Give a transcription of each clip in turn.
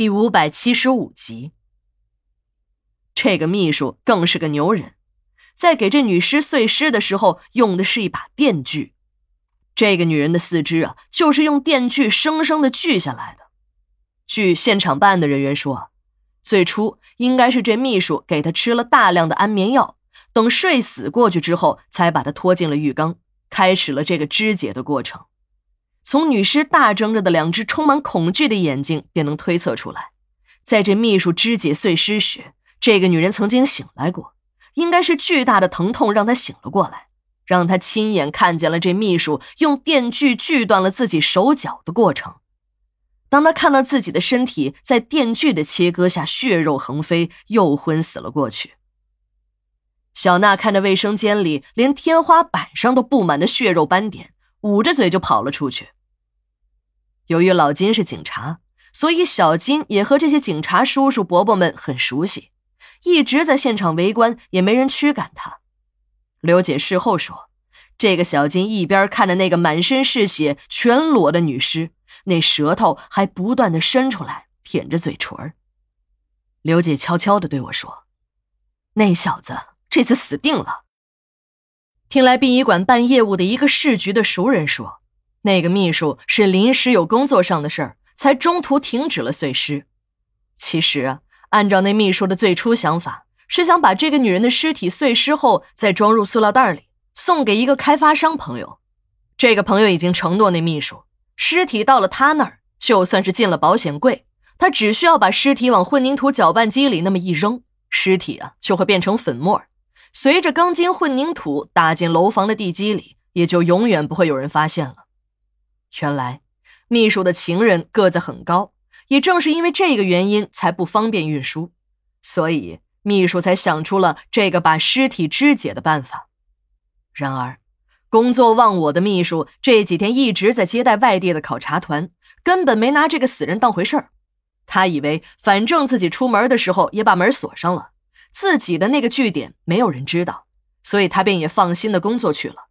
第五百七十五集。这个秘书更是个牛人，在给这女尸碎尸的时候，用的是一把电锯。这个女人的四肢啊，就是用电锯生生的锯下来的。据现场办案的人员说，最初应该是这秘书给她吃了大量的安眠药，等睡死过去之后，才把她拖进了浴缸，开始了这个肢解的过程。从女尸大睁着的两只充满恐惧的眼睛，便能推测出来，在这秘书肢解碎尸时，这个女人曾经醒来过，应该是巨大的疼痛让她醒了过来，让她亲眼看见了这秘书用电锯锯断了自己手脚的过程。当她看到自己的身体在电锯的切割下血肉横飞，又昏死了过去。小娜看着卫生间里连天花板上都布满的血肉斑点。捂着嘴就跑了出去。由于老金是警察，所以小金也和这些警察叔叔伯伯们很熟悉，一直在现场围观，也没人驱赶他。刘姐事后说，这个小金一边看着那个满身是血、全裸的女尸，那舌头还不断的伸出来舔着嘴唇。刘姐悄悄的对我说：“那小子这次死定了。”听来殡仪馆办业务的一个市局的熟人说，那个秘书是临时有工作上的事儿，才中途停止了碎尸。其实啊，按照那秘书的最初想法，是想把这个女人的尸体碎尸后再装入塑料袋里，送给一个开发商朋友。这个朋友已经承诺那秘书，尸体到了他那儿，就算是进了保险柜，他只需要把尸体往混凝土搅拌机里那么一扔，尸体啊就会变成粉末。随着钢筋混凝土打进楼房的地基里，也就永远不会有人发现了。原来，秘书的情人个子很高，也正是因为这个原因才不方便运输，所以秘书才想出了这个把尸体肢解的办法。然而，工作忘我的秘书这几天一直在接待外地的考察团，根本没拿这个死人当回事儿。他以为反正自己出门的时候也把门锁上了。自己的那个据点没有人知道，所以他便也放心的工作去了。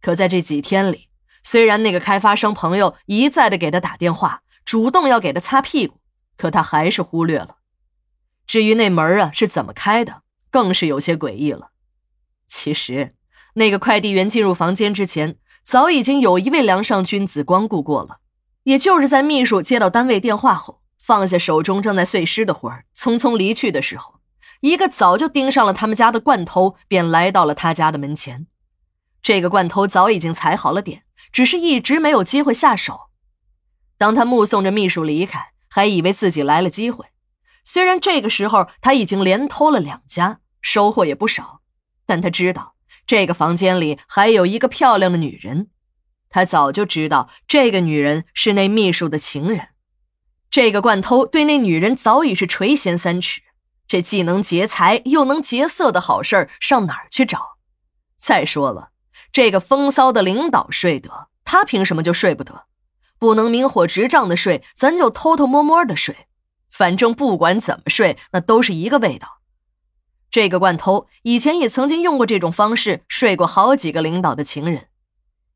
可在这几天里，虽然那个开发商朋友一再的给他打电话，主动要给他擦屁股，可他还是忽略了。至于那门啊是怎么开的，更是有些诡异了。其实，那个快递员进入房间之前，早已经有一位梁上君子光顾过了，也就是在秘书接到单位电话后，放下手中正在碎尸的活儿，匆匆离去的时候。一个早就盯上了他们家的惯偷，便来到了他家的门前。这个惯偷早已经踩好了点，只是一直没有机会下手。当他目送着秘书离开，还以为自己来了机会。虽然这个时候他已经连偷了两家，收获也不少，但他知道这个房间里还有一个漂亮的女人。他早就知道这个女人是那秘书的情人。这个惯偷对那女人早已是垂涎三尺。这既能劫财又能劫色的好事儿上哪儿去找？再说了，这个风骚的领导睡得，他凭什么就睡不得？不能明火执仗的睡，咱就偷偷摸摸的睡。反正不管怎么睡，那都是一个味道。这个惯偷以前也曾经用过这种方式睡过好几个领导的情人。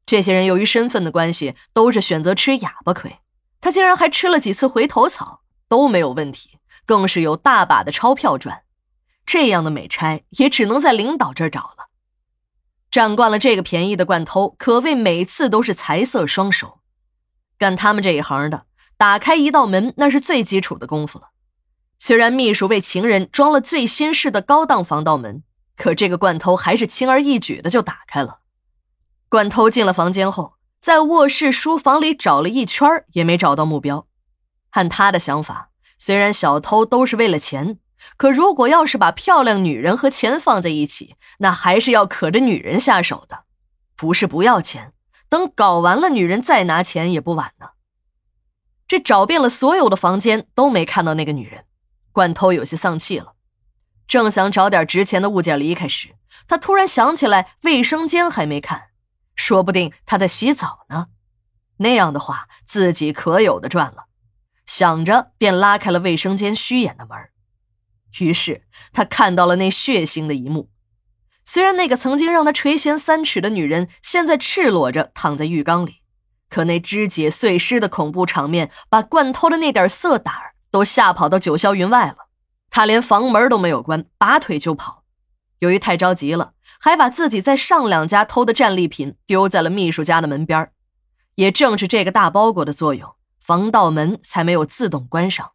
这些人由于身份的关系，都是选择吃哑巴亏。他竟然还吃了几次回头草，都没有问题。更是有大把的钞票赚，这样的美差也只能在领导这儿找了。占惯了这个便宜的惯偷，可谓每次都是财色双收。干他们这一行的，打开一道门那是最基础的功夫了。虽然秘书为情人装了最新式的高档防盗门，可这个惯偷还是轻而易举的就打开了。惯偷进了房间后，在卧室、书房里找了一圈，也没找到目标。按他的想法。虽然小偷都是为了钱，可如果要是把漂亮女人和钱放在一起，那还是要可着女人下手的，不是不要钱，等搞完了女人再拿钱也不晚呢。这找遍了所有的房间都没看到那个女人，惯偷有些丧气了。正想找点值钱的物件离开时，他突然想起来卫生间还没看，说不定她在洗澡呢。那样的话，自己可有的赚了。想着，便拉开了卫生间虚掩的门。于是他看到了那血腥的一幕。虽然那个曾经让他垂涎三尺的女人现在赤裸着躺在浴缸里，可那肢解碎尸的恐怖场面，把惯偷的那点色胆都吓跑到九霄云外了。他连房门都没有关，拔腿就跑。由于太着急了，还把自己在上两家偷的战利品丢在了秘书家的门边也正是这个大包裹的作用，防盗门才没有自动关上。